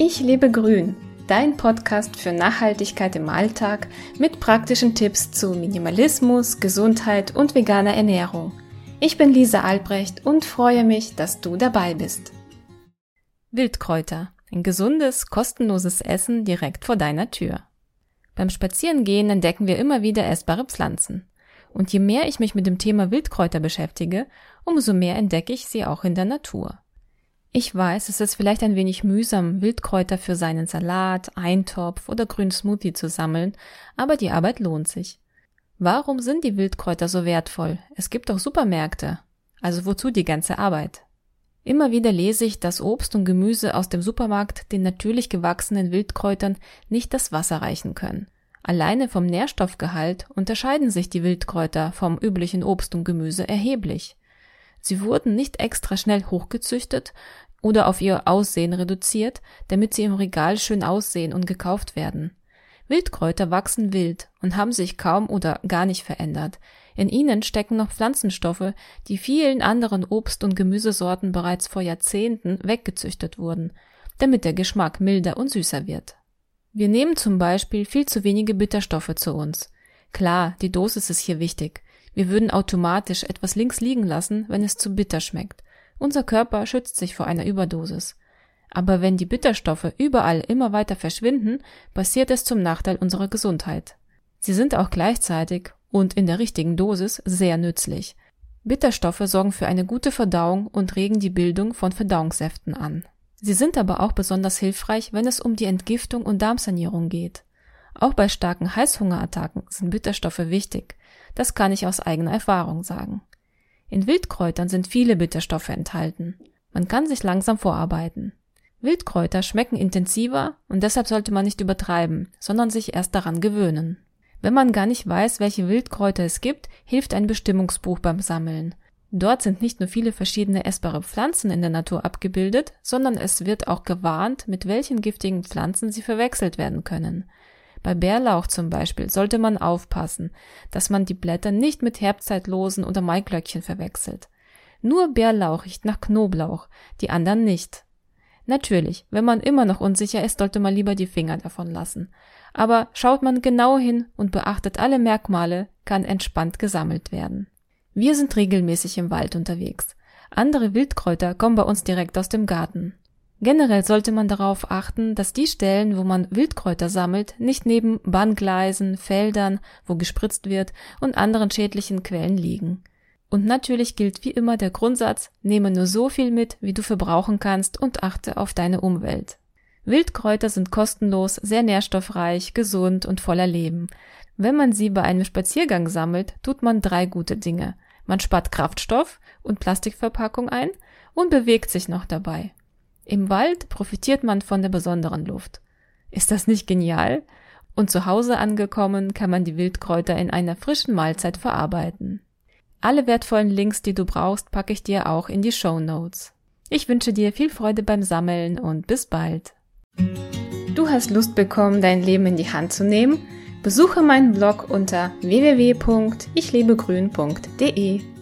Ich lebe grün, dein Podcast für Nachhaltigkeit im Alltag mit praktischen Tipps zu Minimalismus, Gesundheit und veganer Ernährung. Ich bin Lisa Albrecht und freue mich, dass du dabei bist. Wildkräuter. Ein gesundes, kostenloses Essen direkt vor deiner Tür. Beim Spazierengehen entdecken wir immer wieder essbare Pflanzen. Und je mehr ich mich mit dem Thema Wildkräuter beschäftige, umso mehr entdecke ich sie auch in der Natur. Ich weiß, es ist vielleicht ein wenig mühsam, Wildkräuter für seinen Salat, Eintopf oder grünen Smoothie zu sammeln, aber die Arbeit lohnt sich. Warum sind die Wildkräuter so wertvoll? Es gibt doch Supermärkte. Also wozu die ganze Arbeit? Immer wieder lese ich, dass Obst und Gemüse aus dem Supermarkt den natürlich gewachsenen Wildkräutern nicht das Wasser reichen können. Alleine vom Nährstoffgehalt unterscheiden sich die Wildkräuter vom üblichen Obst und Gemüse erheblich. Sie wurden nicht extra schnell hochgezüchtet oder auf ihr Aussehen reduziert, damit sie im Regal schön aussehen und gekauft werden. Wildkräuter wachsen wild und haben sich kaum oder gar nicht verändert. In ihnen stecken noch Pflanzenstoffe, die vielen anderen Obst- und Gemüsesorten bereits vor Jahrzehnten weggezüchtet wurden, damit der Geschmack milder und süßer wird. Wir nehmen zum Beispiel viel zu wenige Bitterstoffe zu uns. Klar, die Dosis ist hier wichtig. Wir würden automatisch etwas links liegen lassen, wenn es zu bitter schmeckt. Unser Körper schützt sich vor einer Überdosis. Aber wenn die Bitterstoffe überall immer weiter verschwinden, passiert es zum Nachteil unserer Gesundheit. Sie sind auch gleichzeitig und in der richtigen Dosis sehr nützlich. Bitterstoffe sorgen für eine gute Verdauung und regen die Bildung von Verdauungssäften an. Sie sind aber auch besonders hilfreich, wenn es um die Entgiftung und Darmsanierung geht. Auch bei starken Heißhungerattacken sind Bitterstoffe wichtig. Das kann ich aus eigener Erfahrung sagen. In Wildkräutern sind viele Bitterstoffe enthalten. Man kann sich langsam vorarbeiten. Wildkräuter schmecken intensiver und deshalb sollte man nicht übertreiben, sondern sich erst daran gewöhnen. Wenn man gar nicht weiß, welche Wildkräuter es gibt, hilft ein Bestimmungsbuch beim Sammeln. Dort sind nicht nur viele verschiedene essbare Pflanzen in der Natur abgebildet, sondern es wird auch gewarnt, mit welchen giftigen Pflanzen sie verwechselt werden können. Bei Bärlauch zum Beispiel sollte man aufpassen, dass man die Blätter nicht mit herbstzeitlosen oder Maiglöckchen verwechselt. Nur Bärlauch riecht nach Knoblauch, die anderen nicht. Natürlich, wenn man immer noch unsicher ist, sollte man lieber die Finger davon lassen. Aber schaut man genau hin und beachtet alle Merkmale, kann entspannt gesammelt werden. Wir sind regelmäßig im Wald unterwegs. Andere Wildkräuter kommen bei uns direkt aus dem Garten. Generell sollte man darauf achten, dass die Stellen, wo man Wildkräuter sammelt, nicht neben Bahngleisen, Feldern, wo gespritzt wird und anderen schädlichen Quellen liegen. Und natürlich gilt wie immer der Grundsatz, nehme nur so viel mit, wie du verbrauchen kannst und achte auf deine Umwelt. Wildkräuter sind kostenlos, sehr nährstoffreich, gesund und voller Leben. Wenn man sie bei einem Spaziergang sammelt, tut man drei gute Dinge. Man spart Kraftstoff und Plastikverpackung ein und bewegt sich noch dabei. Im Wald profitiert man von der besonderen Luft. Ist das nicht genial? Und zu Hause angekommen kann man die Wildkräuter in einer frischen Mahlzeit verarbeiten. Alle wertvollen Links, die du brauchst, packe ich dir auch in die Show Notes. Ich wünsche dir viel Freude beim Sammeln und bis bald. Du hast Lust bekommen, dein Leben in die Hand zu nehmen? Besuche meinen Blog unter www.ichlebegrün.de.